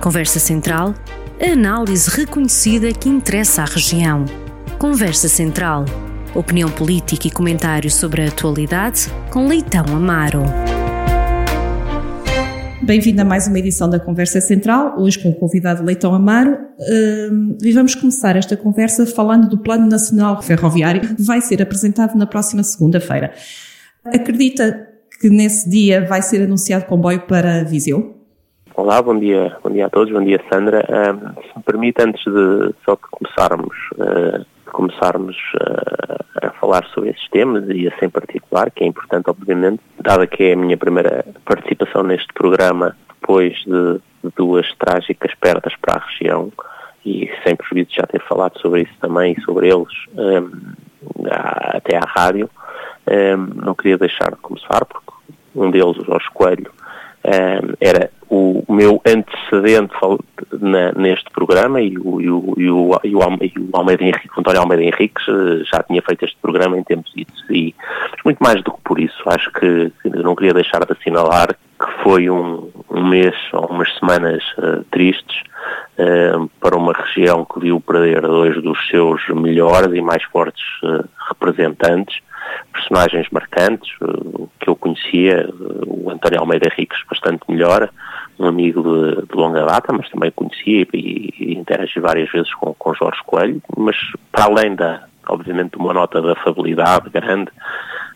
Conversa Central, a análise reconhecida que interessa à região. Conversa Central, opinião política e comentários sobre a atualidade com Leitão Amaro. Bem-vindo a mais uma edição da Conversa Central, hoje com o convidado Leitão Amaro. Uh, e vamos começar esta conversa falando do Plano Nacional Ferroviário, que vai ser apresentado na próxima segunda-feira. Acredita que nesse dia vai ser anunciado comboio para Viseu? Olá, bom dia, bom dia a todos, bom dia Sandra. Uh, se me permite, antes de só de começarmos, uh, começarmos uh, a falar sobre esses temas e esse em particular, que é importante, obviamente, dada que é a minha primeira participação neste programa depois de, de duas trágicas perdas para a região e sem prejuízo já ter falado sobre isso também e sobre eles um, até à rádio, um, não queria deixar de começar porque um deles, o Jorge Coelho, um, era o, meu antecedente na, neste programa e o, e o, e o, e o, Almeida Henrique, o António Almeida Henriques eh, já tinha feito este programa em tempos e mas muito mais do que por isso, acho que não queria deixar de assinalar que foi um, um mês ou umas semanas uh, tristes uh, para uma região que viu perder dois dos seus melhores e mais fortes uh, representantes personagens marcantes, que eu conhecia, o António Almeida Henriques bastante melhor, um amigo de, de longa data, mas também conhecia e, e interagi várias vezes com, com Jorge Coelho, mas para além da, obviamente, de uma nota de afabilidade grande,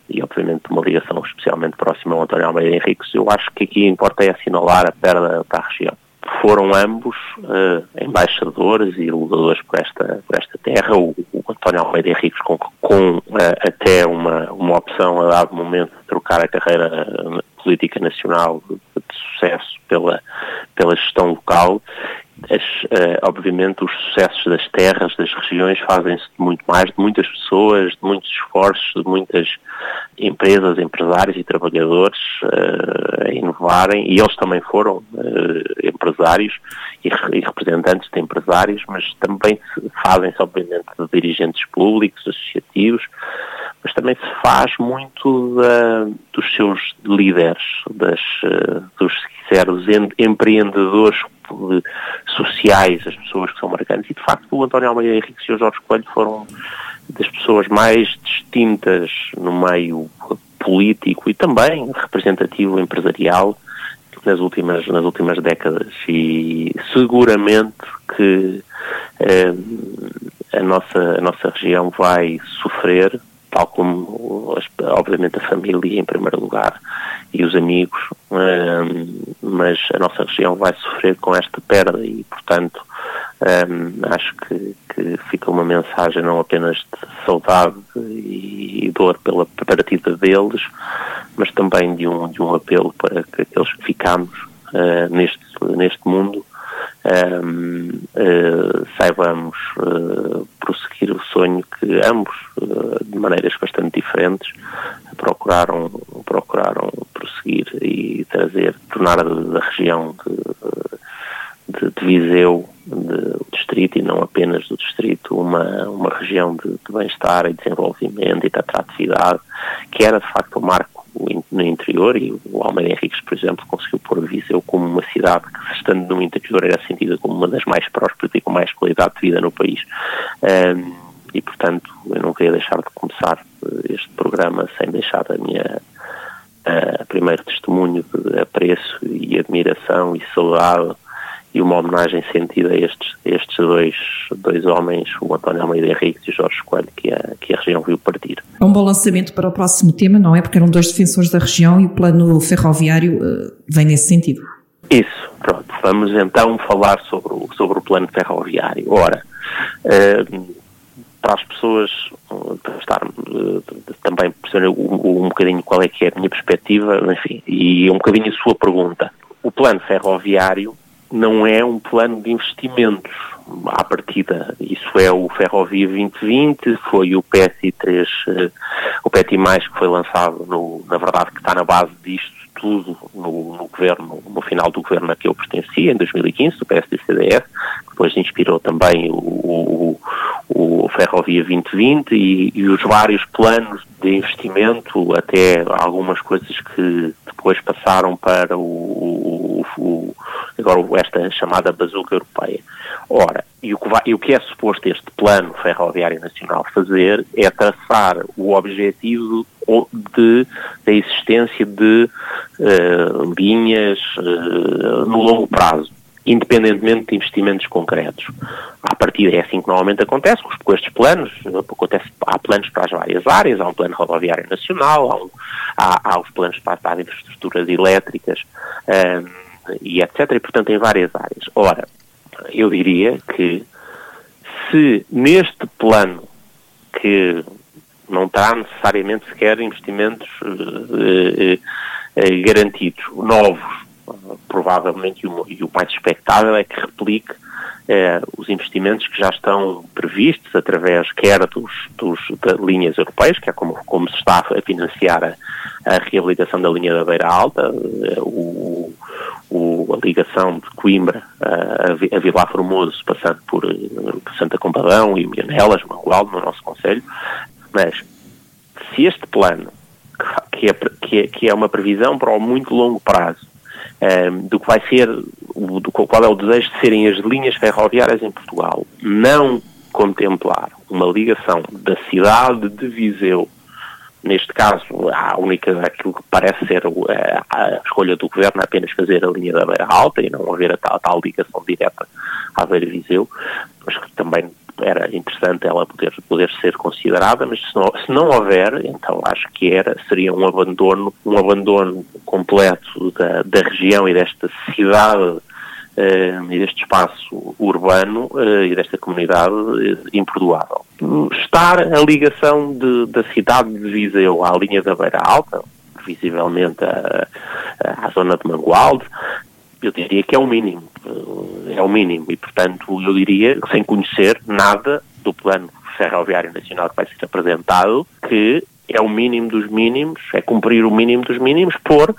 e obviamente de uma ligação especialmente próxima ao António Almeida Henriques, eu acho que aqui importa é assinalar a perda para a região foram ambos uh, embaixadores e lutadores por esta, por esta terra. O, o António Almeida Henriques com, com uh, até uma, uma opção a dado momento de trocar a carreira eh, política nacional de, de sucesso pela, pela gestão local as, uh, obviamente os sucessos das terras, das regiões fazem-se de muito mais, de muitas pessoas, de muitos esforços, de muitas empresas, empresários e trabalhadores uh, a inovarem, e eles também foram uh, empresários e, e, representantes de empresários, mas também fazem-se obviamente de dirigentes públicos, associativos, mas também se faz muito da, dos seus líderes, das, dos, se quiser, os empreendedores sociais, as pessoas que são marcantes. E, de facto, o António Almeida Henrique e o Jorge Coelho foram das pessoas mais distintas no meio político e também representativo empresarial nas últimas, nas últimas décadas. E seguramente que eh, a, nossa, a nossa região vai sofrer, tal como, obviamente, a família em primeiro lugar e os amigos, mas a nossa região vai sofrer com esta perda e, portanto, acho que, que, fica uma mensagem não apenas de saudade e, dor pela partida deles, mas também de um, de um apelo para que aqueles que ficamos uh, neste, neste mundo um, uh, saibamos uh, prosseguir o sonho que ambos, uh, de maneiras bastante diferentes, procuraram, procuraram prosseguir e trazer, tornar da região de, de, de Viseu, de, distrito e não apenas do distrito, uma, uma região de, de bem-estar e desenvolvimento e de atratividade, que era de facto o marco no interior e o Almeida Henriques, por exemplo, conseguiu pôr Viseu como uma cidade que, estando no interior, era sentida como uma das mais prósperas e com mais qualidade de vida no país. Um, e, portanto, eu não queria deixar de começar eh, este programa sem deixar a minha uh, primeiro testemunho de apreço e admiração e saudade e uma homenagem sentida a estes, estes dois, dois homens, o António Almeida Henrique e o Jorge Coelho, que a, que a região viu partir. É um bom lançamento para o próximo tema, não é? Porque eram dois defensores da região e o plano ferroviário uh, vem nesse sentido. Isso, pronto. Vamos então falar sobre o, sobre o plano ferroviário. Ora, uh, para as pessoas para estar também perceber um, um bocadinho qual é que é a minha perspectiva, enfim, e um bocadinho a sua pergunta. O plano ferroviário não é um plano de investimentos à partida. Isso é o Ferrovia 2020, foi o PSI3, eh, o PETI+, que foi lançado, no, na verdade, que está na base disto tudo no, no, governo, no final do governo a que eu pertencia, em 2015, do PSD-CDS, depois inspirou também o, o, o Ferrovia 2020 e, e, os vários planos de investimento, até algumas coisas que depois passaram para o, o agora esta chamada bazuca europeia. Ora, e o, que vai, e o que é suposto este plano ferroviário nacional fazer é traçar o objetivo de, da existência de uh, linhas uh, no longo prazo independentemente de investimentos concretos. A partir é assim que normalmente acontece com estes planos, acontece, há planos para as várias áreas, há um plano rodoviário nacional, há, um, há, há os planos para, para as infraestruturas elétricas um, e etc. E portanto em várias áreas. Ora, eu diria que se neste plano que não terá necessariamente sequer investimentos uh, uh, uh, garantidos, novos, provavelmente, e o, mais expectável é que replique eh, os investimentos que já estão previstos através quer dos, dos de linhas europeias, que é como, como se está a financiar a, a reabilitação da linha da Beira Alta, eh, o, o, a ligação de Coimbra a, a Vila Formoso, passando por, eh, Santa Compadão e Mianelas, Mangualde, no nosso Conselho, mas se este plano, que é, que é, que é uma previsão para o muito longo prazo, do que vai ser, do qual é o desejo de serem as linhas ferroviárias em Portugal, não contemplar uma ligação da cidade de Viseu, neste caso, a única, aquilo que parece ser a, escolha do governo é apenas fazer a linha da Beira Alta e não haver a tal, a tal ligação direta à Beira Viseu, mas que também era interessante ela poder, poder ser considerada, mas se não, se não houver, então acho que era, seria um abandono, um abandono completo da, da região e desta cidade Uh, e deste espaço urbano uh, e desta comunidade uh, imperdoável. Estar a ligação de, da cidade de Viseu à linha da Beira Alta, visivelmente à, à zona de Mangualde, eu diria que é o mínimo. É o mínimo. E, portanto, eu diria, sem conhecer nada do plano ferroviário nacional que vai ser apresentado, que é o mínimo dos mínimos, é cumprir o mínimo dos mínimos, por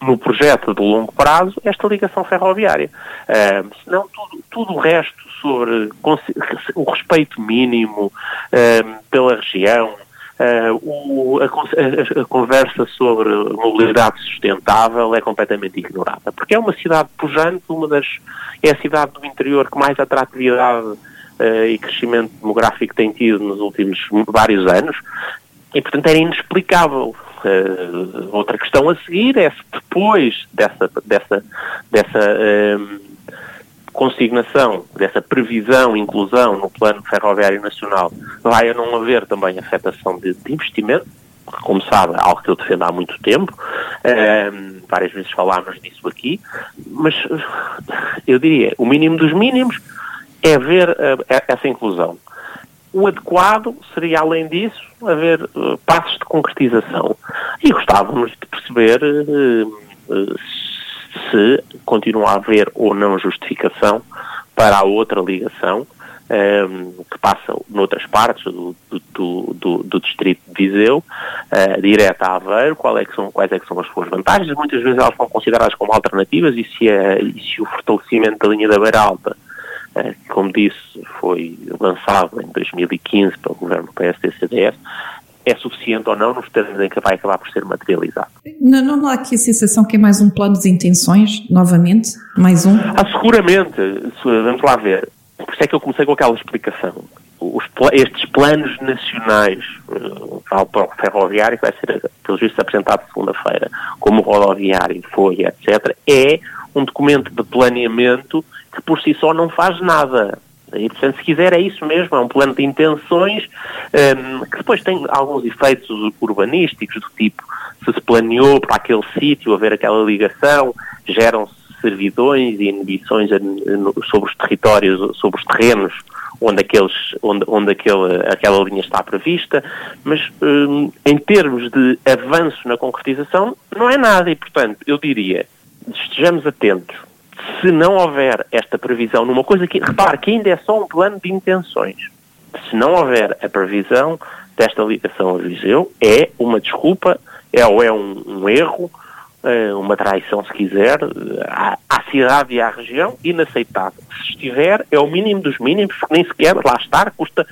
no projeto de longo prazo esta ligação ferroviária. Uh, senão tudo, tudo o resto sobre o respeito mínimo uh, pela região, Uh, o, a, a, a, conversa sobre mobilidade sustentável é completamente ignorada, porque é uma cidade pujante, uma das é a cidade do interior que mais atratividade uh, e crescimento demográfico tem tido nos últimos vários anos, e portanto era inexplicável. Uh, outra questão a seguir é se depois dessa dessa dessa consignação dessa previsão, inclusão no plano ferroviário nacional, vai a não haver também afetação de, de investimento, como sabe, é algo que eu defendo há muito tempo, um, várias vezes falámos disso aqui, mas eu diria, o mínimo dos mínimos é haver uh, essa inclusão. O adequado seria, além disso, haver uh, passos de concretização. E gostávamos de perceber uh, se continua a haver ou não justificação para a outra ligação um, ehm, que passa noutras partes do, do, do, do distrito de Viseu, uh, direta a Aveiro, é são, quais é que são as suas vantagens, muitas vezes elas são consideradas como alternativas e se, é, e se o fortalecimento da linha da Beira Alta, uh, como disse, foi lançado em 2015 pelo governo PSD-CDS, é suficiente ou não nos termos em que vai acabar por ser materializado. Não, não há aqui a sensação que é mais um plano de intenções, novamente? Mais um? Ah, seguramente. Vamos lá ver. Por isso é que eu comecei com aquela explicação. Os, estes planos nacionais para o ferroviário, que vai ser, pelos vistos, apresentado segunda-feira, como rodoviário foi, etc., é um documento de planeamento que por si só não faz nada. E, portanto, se quiser, é isso mesmo, é um plano de intenções um, que depois tem alguns efeitos urbanísticos, do tipo, se se planeou para aquele sítio haver aquela ligação, geram-se servidões e inibições sobre os territórios, sobre os terrenos onde, aqueles, onde, onde aquele, aquela linha está prevista, mas um, em termos de avanço na concretização, não é nada. E, portanto, eu diria, estejamos atentos se não houver esta previsão numa coisa que, repare, que ainda é só um plano de intenções, se não houver a previsão desta ligação a Viseu, é uma desculpa, é ou é um, um erro, uma traição, se quiser, à, à, cidade e à região, inaceitável. Se estiver, é o mínimo dos mínimos, porque nem sequer lá estar custa,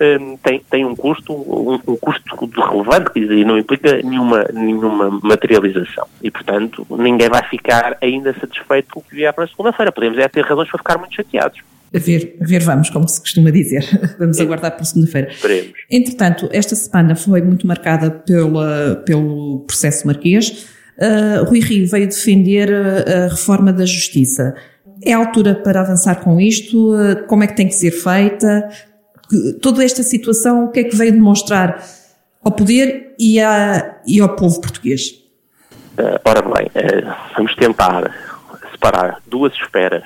um, tem, tem um custo, um, um custo relevante, e não implica nenhuma, nenhuma materialização. E, portanto, ninguém vai ficar ainda satisfeito com o que vier para a segunda-feira. Podemos é ter razões para ficar muito chateados. A ver, a ver vamos, como se costuma dizer. Vamos é. aguardar para segunda-feira. Entretanto, esta semana foi muito marcada pela, pelo processo marquês. Uh, Rui Rio veio defender a, a reforma da justiça. É a altura para avançar com isto? Uh, como é que tem que ser feita? Toda esta situação, o que é que veio demonstrar ao poder e, e ao povo português? Uh, ora bem, vamos tentar separar duas esferas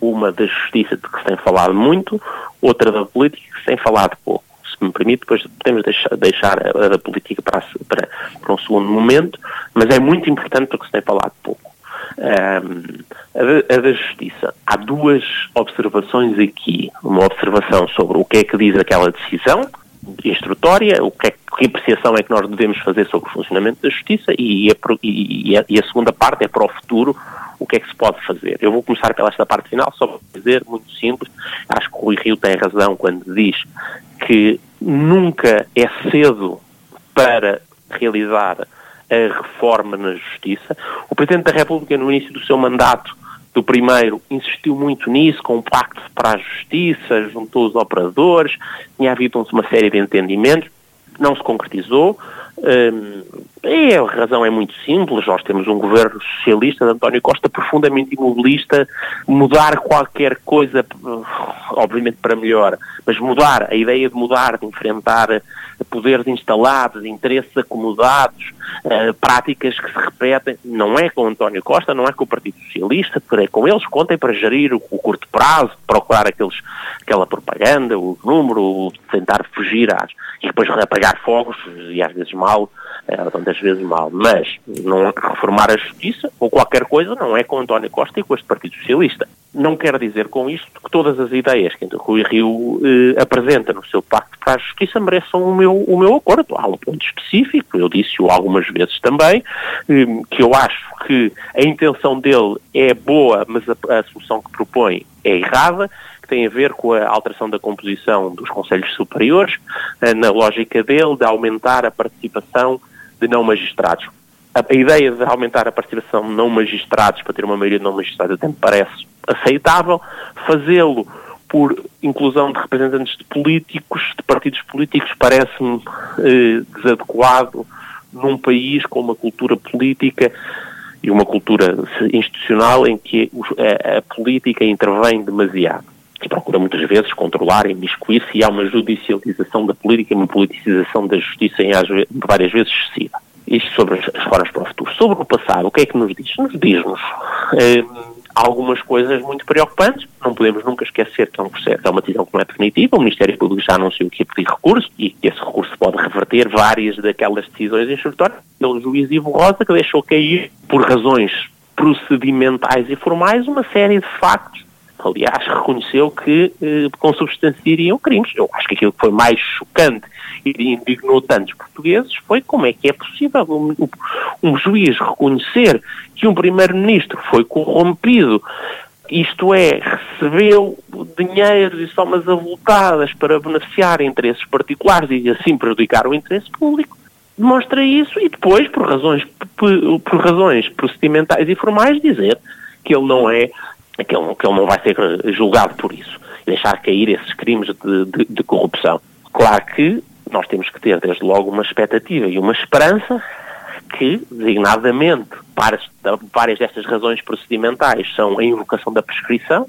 uma da justiça de que se tem falado muito, outra da política que se tem falado pouco. Se me permite, depois podemos deixar, deixar a da política para, para, para, um segundo momento, mas é muito importante porque se tem falado pouco. Um, a, a, da justiça. Há duas observações aqui. Uma observação sobre o que é que diz aquela decisão instrutória, o que, é, que apreciação é que nós devemos fazer sobre o funcionamento da justiça e a, e a, e a segunda parte é para o futuro, o que é que se pode fazer. Eu vou começar pela esta parte final, só para dizer, muito simples, acho que o Rui Rio tem razão quando diz que nunca é cedo para realizar a reforma na justiça. O Presidente da República, no início do seu mandato, do primeiro, insistiu muito nisso, com o Pacto para a Justiça, juntou os operadores, tinha havido uma série de entendimentos, não se concretizou. E a razão é muito simples, nós temos um governo socialista de António Costa profundamente imobilista, mudar qualquer coisa, obviamente para melhor, mas mudar, a ideia de mudar, de enfrentar poderes instalados, interesses acomodados, uh, práticas que se repetem, não é com António Costa, não é com o Partido Socialista, é com eles, contem para gerir o, curto prazo, procurar aqueles, aquela propaganda, o número, tentar fugir às, e depois apagar fogos, e às vezes mal, uh, tantas vezes mal, mas não reformar a justiça ou qualquer coisa não é com António Costa e com este Partido Socialista. Não quer dizer com isto que todas as ideias que o Rui Rio eh, apresenta no seu Pacto para a Justiça mereçam o meu, o meu acordo. Há um ponto específico, eu disse-o algumas vezes também, eh, que eu acho que a intenção dele é boa, mas a, a solução que propõe é errada, tem a ver com a alteração da composição dos Conselhos Superiores, eh, na lógica dele de aumentar a participação de não magistrados. A, a, ideia de aumentar a participação de não magistrados para ter uma maioria de não magistrados até me parece aceitável. Fazê-lo por inclusão de representantes de políticos, de partidos políticos, parece-me eh, desadequado num país com uma cultura política e uma cultura institucional em que a, a política intervém demasiado procura muitas vezes controlar, imiscuir-se e há uma judicialização da política e uma politicização da justiça em várias vezes excessiva. Isto sobre as formas para o futuro. Sobre o passado, o que é que nos diz? Nos diz-nos eh, algumas coisas muito preocupantes. Não podemos nunca esquecer que é um processo, é uma decisão que não é definitiva. O Ministério Público já anunciou que ia pedir recurso e que esse recurso pode reverter várias daquelas decisões instrutórias pelo juiz Ivo Rosa, que deixou cair, por razões procedimentais e formais, uma série de factos aliás, reconheceu que eh, consubstanciariam crimes. Eu acho que aquilo que foi mais chocante e indignou tantos portugueses foi como é que é possível um, um juiz reconhecer que um primeiro-ministro foi corrompido isto é, recebeu dinheiro e somas avultadas para beneficiar interesses particulares e assim prejudicar o interesse público, demonstra isso e depois, por razões, por, por razões procedimentais e formais, dizer que ele não é que ele, que ele não vai ser julgado por isso deixar cair esses crimes de, de, de corrupção. Claro que nós temos que ter, desde logo, uma expectativa e uma esperança que, designadamente, várias destas razões procedimentais são a invocação da prescrição,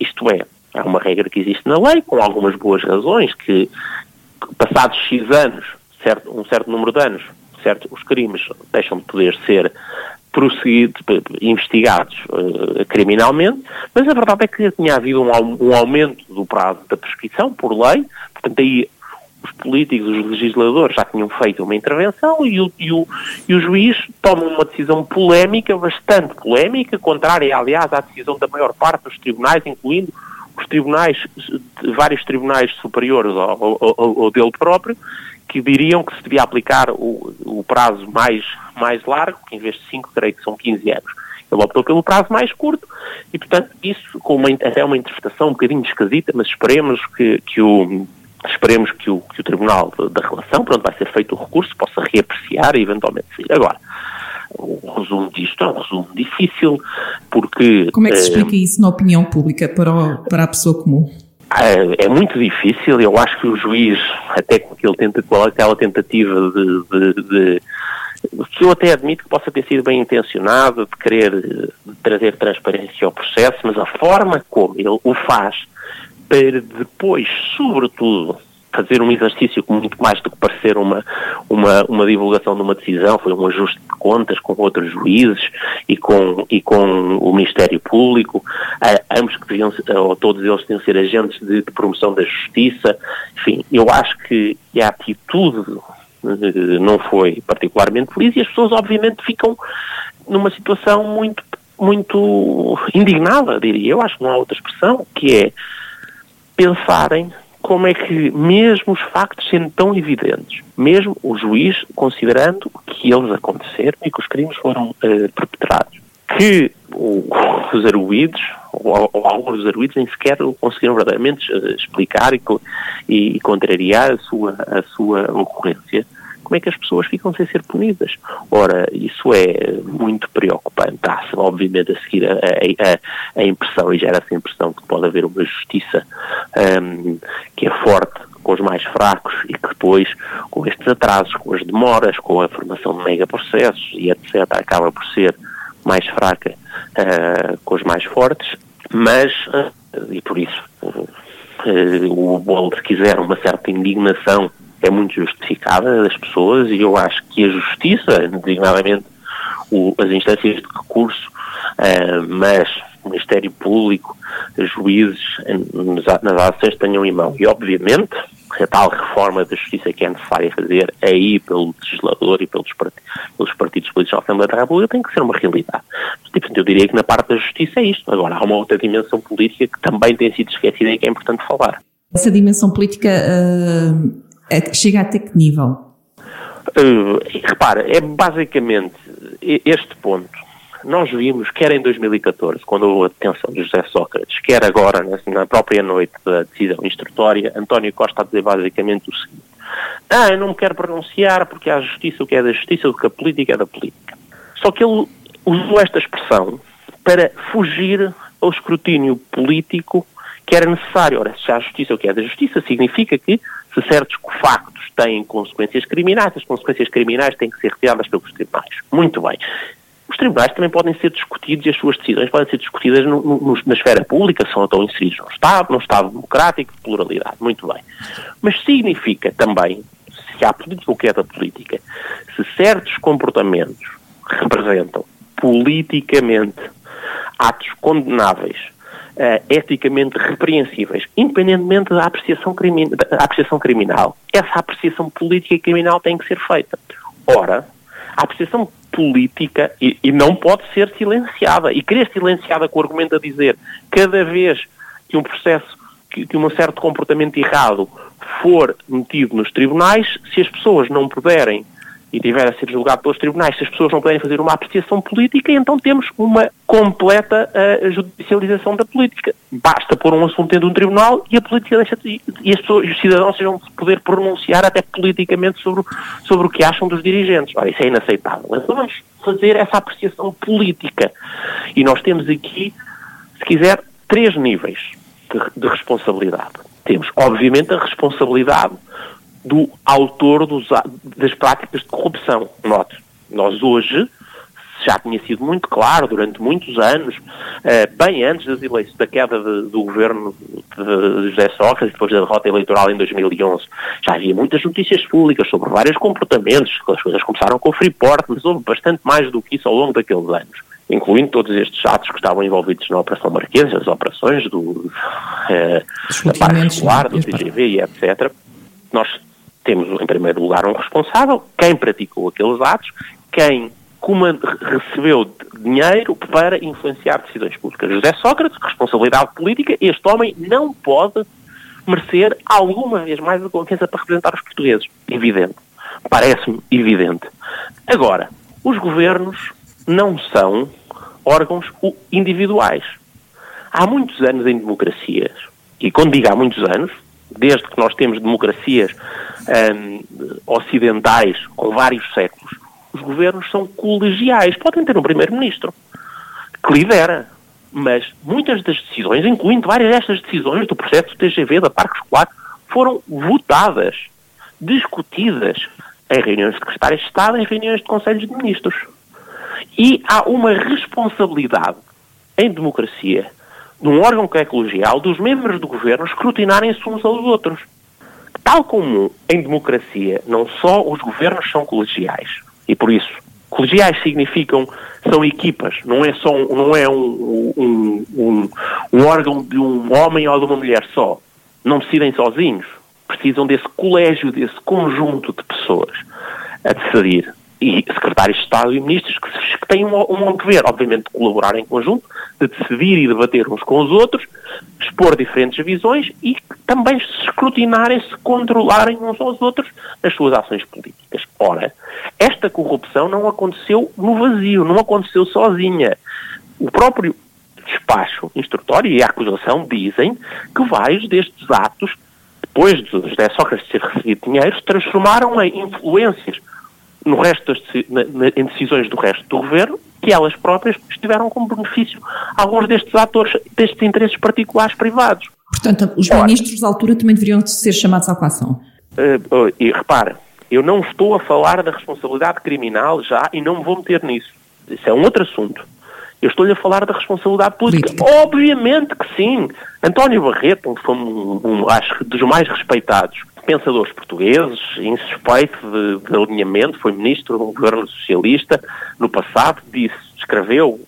isto é, é uma regra que existe na lei, com algumas boas razões, que passados X anos, certo, um certo número de anos, certo, os crimes deixam de poder ser prosseguidos, investigados uh, criminalmente, mas a verdade é que tinha havido um, um, aumento do prazo da prescrição por lei, portanto aí os políticos, os legisladores já tinham feito uma intervenção e o, e o, e o juiz toma uma decisão polémica, bastante polémica, contrária, aliás, à decisão da maior parte dos tribunais, incluindo os tribunais, vários tribunais superiores ao, ao, ao dele próprio, que diriam que se devia aplicar o, o prazo mais, mais largo, que em vez de 5, creio que são 15 anos. Ele optou pelo prazo mais curto e, portanto, isso com uma, até uma interpretação um bocadinho esquisita, mas esperemos que, que o esperemos que o, que o Tribunal da Relação, pronto, vai ser feito o recurso, possa reapreciar e eventualmente sair. Agora, o resumo disto é um resumo difícil, porque... Como é que se explica isso na opinião pública para, o, para a pessoa comum? É, é muito difícil, eu acho que o juiz, até com aquele tenta, aquela tentativa de, de, de que eu até admito que possa ter sido bem intencionado, de querer trazer transparência ao processo, mas a forma como ele o faz para depois, sobretudo, fazer um exercício muito mais do que parecer uma, uma, uma divulgação de uma decisão, foi um ajuste de contas com outros juízes e com, e com o Ministério Público, ambos que deviam, ou todos eles deviam ser agentes de, de promoção da justiça, enfim, eu acho que a atitude eh, não foi particularmente feliz e as pessoas obviamente ficam numa situação muito muito indignada, diria. Eu, acho que não há outra expressão, que é pensarem como é que, mesmo os factos sendo tão evidentes, mesmo o juiz considerando que eles aconteceram e que os crimes foram uh, perpetrados, que o, os arguídos, ou, ou, alguns dos arguídos, nem sequer conseguiram verdadeiramente uh, explicar e, e, e, contrariar a sua, a sua ocorrência, como é que as pessoas ficam sem ser punidas? Ora, isso é muito preocupante. Há, obviamente, a seguir a, a, a impressão, e gera essa impressão que pode haver uma justiça um, que é forte com os mais fracos e que depois, com estes atrasos, com as demoras, com a formação de megaprocessos e etc., acaba por ser mais fraca uh, com os mais fortes, mas, uh, e por isso, uh, o Boulder quiser uma certa indignação é muito justificada das pessoas e eu acho que a justiça, designadamente o, as instâncias de recurso, uh, mas Ministério Público, juízes nas ações tenham em mão. E, obviamente, a tal reforma da justiça que é necessária fazer aí pelo legislador e pelos, pelos partidos políticos da Assembleia da República tem que ser uma realidade. Tipo, eu diria que na parte da justiça é isto. Agora, há uma outra dimensão política que também tem sido esquecida e que é importante falar. Essa dimensão política uh, chega até que nível? Uh, repara, é basicamente este ponto. Nós vimos, quer em 2014, quando houve a detenção de José Sócrates, quer agora, na própria noite da decisão instrutória, António Costa a dizer basicamente o seguinte: Ah, eu não me quero pronunciar porque há justiça o que é da justiça, o que a política é da política. Só que ele usou esta expressão para fugir ao escrutínio político que era necessário. Ora, se há justiça o que é da justiça, significa que se certos factos têm consequências criminais, as consequências criminais têm que ser retiradas pelos tribunais. Muito bem. Os tribunais também podem ser discutidos e as suas decisões podem ser discutidas no, no, na esfera pública, são então inseridos no Estado, num Estado democrático, de pluralidade. Muito bem. Mas significa também, se há política o que é da política, se certos comportamentos representam politicamente atos condenáveis uh, eticamente repreensíveis, independentemente da apreciação, da apreciação criminal. Essa apreciação política e criminal tem que ser feita. Ora, a apreciação política e, e, não pode ser silenciada. E querer silenciada com o argumento a dizer cada vez que um processo, que, que um certo comportamento errado for metido nos tribunais, se as pessoas não puderem e tiver a ser julgado pelos tribunais, se as pessoas não puderem fazer uma apreciação política, então temos uma completa uh, judicialização da política. Basta pôr um assunto dentro de um tribunal e a política deixa de, e as pessoas, os cidadãos vão poder pronunciar até politicamente sobre, sobre o que acham dos dirigentes. Ora, isso é inaceitável. Então vamos fazer essa apreciação política. E nós temos aqui, se quiser, três níveis de, de responsabilidade. Temos, obviamente, a responsabilidade do autor dos, das práticas de corrupção. Note, nós hoje, já tinha sido muito claro durante muitos anos, eh, bem antes das eleições, da queda de, do governo de José Sócrates, depois da derrota eleitoral em 2011, já havia muitas notícias públicas sobre vários comportamentos, as coisas começaram com o Freeport, mas houve bastante mais do que isso ao longo daqueles anos incluindo todos estes atos que estavam envolvidos na Operação Marquesa, as operações do, eh, da Parte Escolar, do TGV e etc. Nós temos, em primeiro lugar, um responsável, quem praticou aqueles atos, quem recebeu dinheiro para influenciar decisões públicas. José Sócrates, responsabilidade política, este homem não pode merecer alguma vez mais a confiança para representar os portugueses. Evidente. Parece-me evidente. Agora, os governos não são órgãos individuais. Há muitos anos em democracias, e quando digo há muitos anos, desde que nós temos democracias hum, ocidentais com vários séculos, os governos são colegiais. Podem ter um primeiro-ministro que lidera, mas muitas das decisões, incluindo várias destas decisões do processo TGV, da Parque Escolar, foram votadas, discutidas em reuniões de secretários de Estado, em reuniões de conselhos de ministros. E há uma responsabilidade em democracia, num órgão que é colegial, dos membros do governo escrutinarem-se uns aos outros. Tal como em democracia, não só os governos são colegiais, e por isso, colegiais significam, são equipas, não é só não é um, um, um, um órgão de um homem ou de uma mulher só. Não decidem sozinhos. Precisam desse colégio, desse conjunto de pessoas a decidir e secretários de Estado e ministros que, que têm um, um dever, obviamente, de colaborar em conjunto, de decidir e debater uns com os outros, expor diferentes visões e também se escrutinarem, se controlarem uns aos outros nas suas ações políticas. Ora, esta corrupção não aconteceu no vazio, não aconteceu sozinha. O próprio despacho instrutório e a acusação dizem que vários destes atos, depois de Sócrates ter recebido dinheiro, se transformaram em influências no resto das, na, na, em decisões do resto do governo, que elas próprias estiveram como benefício alguns destes atores, destes interesses particulares privados. Portanto, os Ora, ministros da altura também deveriam ser chamados à coação. Uh, e repara, eu não estou a falar da responsabilidade criminal já e não me vou meter nisso. Isso é um outro assunto. Eu estou-lhe a falar da responsabilidade política. política. Obviamente que sim. António Barreto, um, um, um, acho dos mais respeitados pensadores portugueses, insuspeito de, de alinhamento, foi ministro do governo socialista no passado, disse, escreveu,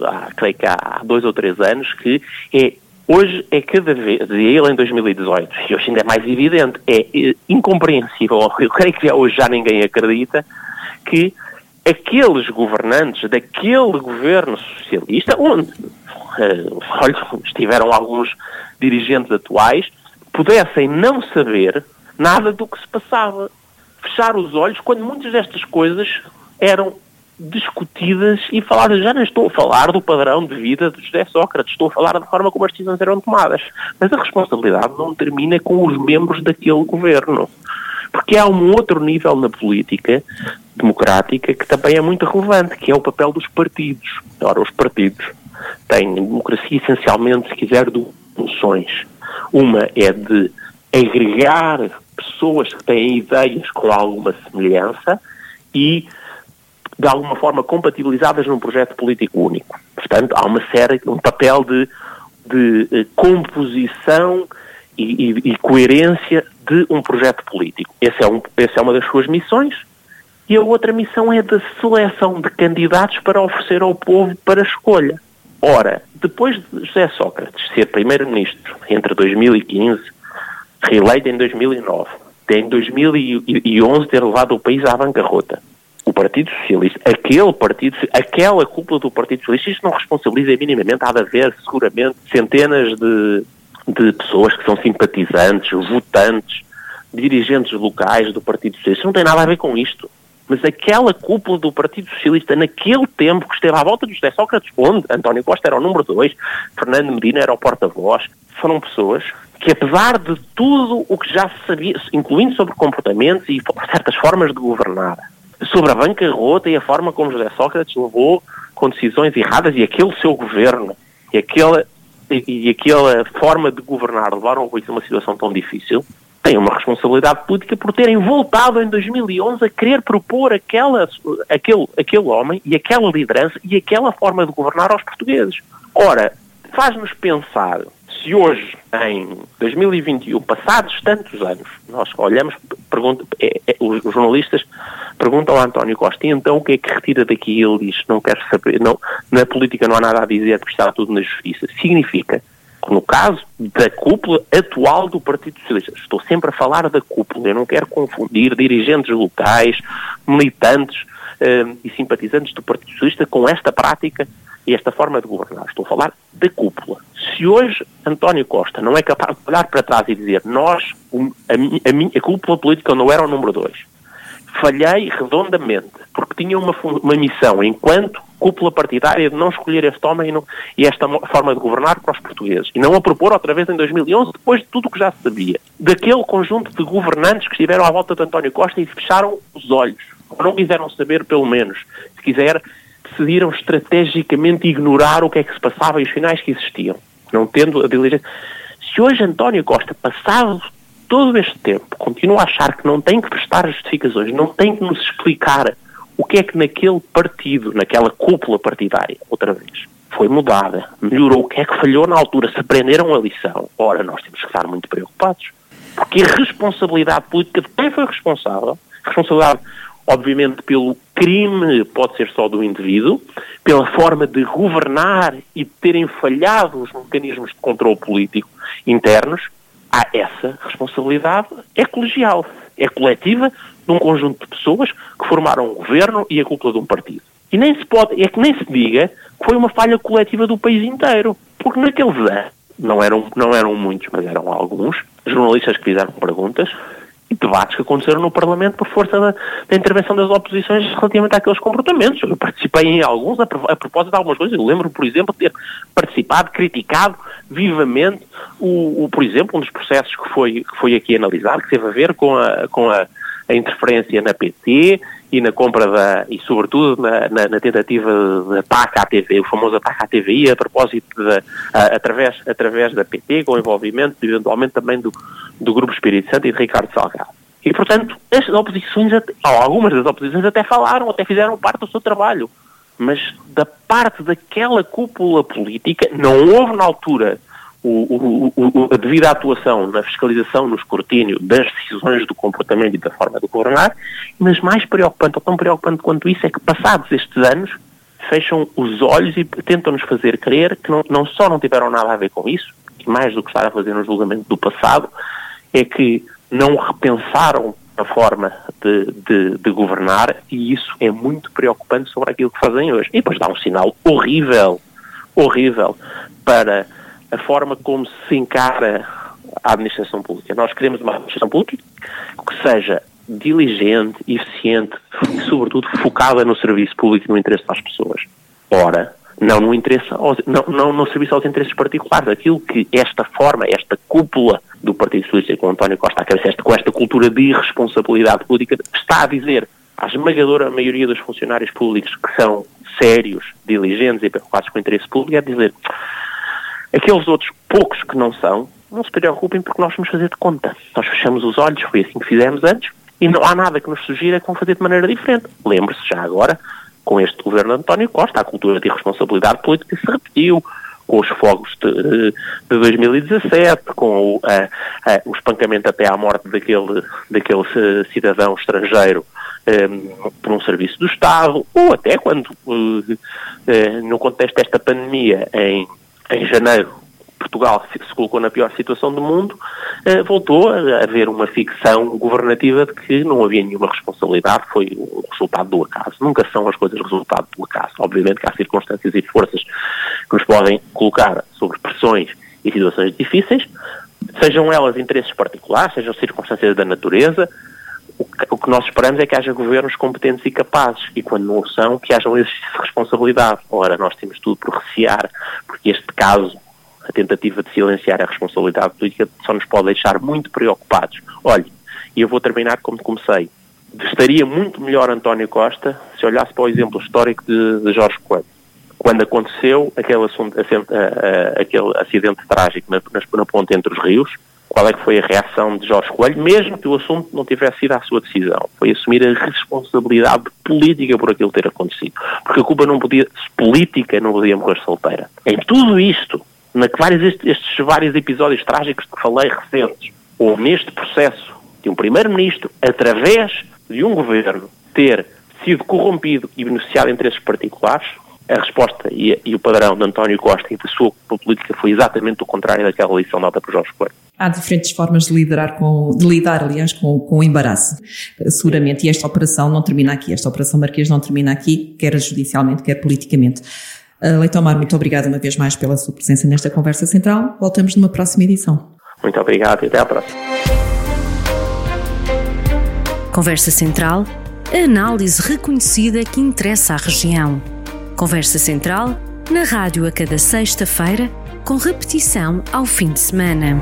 há, creio que há dois ou três anos, que é Hoje é cada vez, ele em 2018, e hoje ainda é mais evidente, é incompreensível, eu creio que hoje já ninguém acredita, que aqueles governantes daquele governo socialista, onde uh, olha, estiveram alguns dirigentes atuais, pudessem não saber nada do que se passava. Fechar os olhos quando muitas destas coisas eram discutidas e faladas. Já não estou a falar do padrão de vida de José Sócrates, estou a falar da forma como as decisões eram tomadas. Mas a responsabilidade não termina com os membros daquele governo. Porque há um outro nível na política democrática que também é muito relevante, que é o papel dos partidos. Ora, os partidos têm democracia essencialmente, se quiser, de funções uma é de agregar pessoas que têm ideias com alguma semelhança e, de alguma forma, compatibilizadas num projeto político único. Portanto, há uma série, um papel de, de eh, composição e, e, e, coerência de um projeto político. Essa é, um, essa é uma das suas missões. E a outra missão é de seleção de candidatos para oferecer ao povo para escolha. Ora, depois de José Sócrates ser primeiro-ministro entre 2015, reeleito em 2009, em 2011 ter levado o país à bancarrota, o Partido Socialista, aquele partido, aquela cúpula do Partido Socialista, isto não responsabiliza minimamente, há de haver seguramente centenas de, de pessoas que são simpatizantes, votantes, dirigentes locais do Partido Socialista. Não tem nada a ver com isto. Mas aquela cúpula do Partido Socialista, naquele tempo que esteve à volta de José Sócrates, onde António Costa era o número dois, Fernando Medina era o porta-voz, foram pessoas que, apesar de tudo o que já se sabia, incluindo sobre comportamentos e certas formas de governar, sobre a bancarrota e a forma como José Sócrates levou com decisões erradas e aquele seu governo e aquela, e, e aquela forma de governar levaram o país a uma situação tão difícil, têm uma responsabilidade política por terem voltado em 2011 a querer propor aquela, aquele, aquele homem e aquela liderança e aquela forma de governar aos portugueses. Ora, faz-nos pensar se hoje, em 2021, passados tantos anos, nós olhamos, pergunta, é, é, os jornalistas perguntam ao António Costa, então o que é que retira daqui? Ele diz, não quero saber, não, na política não há nada a dizer porque está tudo na justiça. Significa no caso da cúpula atual do Partido Socialista. Estou sempre a falar da cúpula, eu não quero confundir dirigentes locais, militantes uh, e simpatizantes do Partido Socialista com esta prática e esta forma de governar. Estou a falar da cúpula. Se hoje António Costa não é capaz de olhar para trás e dizer nós, a, a, minha, a cúpula política não era o número dois, falhei redondamente, porque tinha uma, uma missão enquanto cúpula partidária de não escolher este homem e, não, e, esta forma de governar para os portugueses. E não a propor outra vez em 2011, depois de tudo o que já se sabia. Daquele conjunto de governantes que estiveram à volta de António Costa e fecharam os olhos, ou não quiseram saber, pelo menos. Se quiser, decidiram estrategicamente ignorar o que é que se passava e os sinais que existiam, não tendo a diligência. Se hoje António Costa, passado todo este tempo, continua a achar que não tem que prestar justificações, não tem que nos explicar o que é que naquele partido, naquela cúpula partidária, outra vez, foi mudada, melhorou, o que é que falhou na altura, se aprenderam a lição. Ora, nós temos que estar muito preocupados. Porque a responsabilidade política de quem foi responsável, responsabilidade, obviamente, pelo crime, pode ser só do indivíduo, pela forma de governar e de terem falhado os mecanismos de controle político internos, há essa responsabilidade é colegial, é coletiva de um conjunto de pessoas que formaram um governo e a cúpula de um partido. E nem se pode, é que nem se diga que foi uma falha coletiva do país inteiro, porque naqueles anos, não eram, não eram muitos, mas eram alguns, jornalistas que fizeram perguntas, e debates que aconteceram no Parlamento por força da, da, intervenção das oposições relativamente àqueles comportamentos. Eu participei em alguns a, a propósito de algumas coisas. Eu lembro, por exemplo, de ter participado, criticado vivamente, o, o, por exemplo, um dos processos que foi, que foi aqui analisado, que teve a ver com a, com a, a interferência na PT e na compra da, e sobretudo na, na, na tentativa da PAC à TV, o famoso PAC à TVI, a propósito de, a, através, através da PT, com envolvimento eventualmente também do, do Grupo Espírito Santo e de Ricardo Salgado. E, portanto, as oposições, algumas das oposições até falaram, até fizeram parte do seu trabalho. Mas da parte daquela cúpula política, não houve na altura o, o, a devida atuação na fiscalização, no escrutínio das decisões do comportamento e da forma de governar, mas mais preocupante, ou tão preocupante quanto isso, é que passados estes anos, fecham os olhos e tentam-nos fazer crer que não, não só não tiveram nada a ver com isso, e mais do que estar a fazer no julgamento do passado, é que não repensaram a forma de, de, de, governar e isso é muito preocupante sobre aquilo que fazem hoje. E depois dá um sinal horrível, horrível para a forma como se encara a administração pública. Nós queremos uma administração pública que seja diligente, eficiente e, sobretudo, focada no serviço público e no interesse das pessoas. Ora, não no, interesse aos, não, não no serviço aos interesses particulares. Aquilo que esta forma, esta cúpula do Partido Socialista com António Costa a com esta cultura de irresponsabilidade política, está a dizer à esmagadora maioria dos funcionários públicos que são sérios, diligentes e preocupados com o interesse público, é dizer aqueles outros poucos que não são, não se preocupem porque nós vamos fazer de conta. Nós fechamos os olhos, foi assim que fizemos antes, e não há nada que nos sugira que vão fazer de maneira diferente. Lembre-se já agora com este governo de António Costa, a cultura de irresponsabilidade política se repetiu, com os fogos de, de 2017, com o, a, a, o espancamento até à morte daquele, daquele eh, cidadão estrangeiro um, eh, por um serviço do Estado, ou até quando, uh, uh, no contexto desta pandemia, em, em janeiro, Portugal se colocou na pior situação do mundo, eh, voltou a haver uma ficção governativa de que não havia nenhuma responsabilidade, foi o resultado do acaso. Nunca são as coisas resultado do acaso. Obviamente que há circunstâncias e forças que nos podem colocar sobre pressões e situações difíceis, sejam elas interesses particulares, sejam circunstâncias da natureza, o que nós esperamos é que haja governos competentes e capazes, e quando não são, que haja um exercício de responsabilidade. Ora, nós temos tudo por recear, porque este caso a tentativa de silenciar a responsabilidade política só nos pode deixar muito preocupados. Olhe, e eu vou terminar como comecei. Estaria muito melhor António Costa se olhasse para o exemplo histórico de, de Jorge Coelho. Quando aconteceu aquele, assunto, aquele acidente trágico na, na ponte entre os rios, qual é que foi a reação de Jorge Coelho, mesmo que o assunto não tivesse sido a sua decisão. Foi assumir a responsabilidade política por aquilo ter acontecido. Porque a culpa não podia, política não podia morrer solteira. Em tudo isto, na vários, estes, estes vários episódios trágicos que falei recentes, ou neste processo de um primeiro-ministro, através de um governo, ter sido corrompido e beneficiado em interesses particulares, a resposta e, e, o padrão de António Costa e da sua política foi exatamente o contrário daquela lição dada por Jorge Coelho. Há diferentes formas de liderar com, de lidar, aliás, com, com o embaraço, seguramente, e esta operação não termina aqui, esta operação Marquês não termina aqui, quer judicialmente, quer politicamente. Leitão Mar, muito obrigado uma vez mais pela sua presença nesta conversa central. Voltamos numa próxima edição. Muito obrigado e até à próxima. Conversa Central, a análise reconhecida que interessa à região. Conversa Central, na rádio a cada sexta-feira, com repetição ao fim de semana.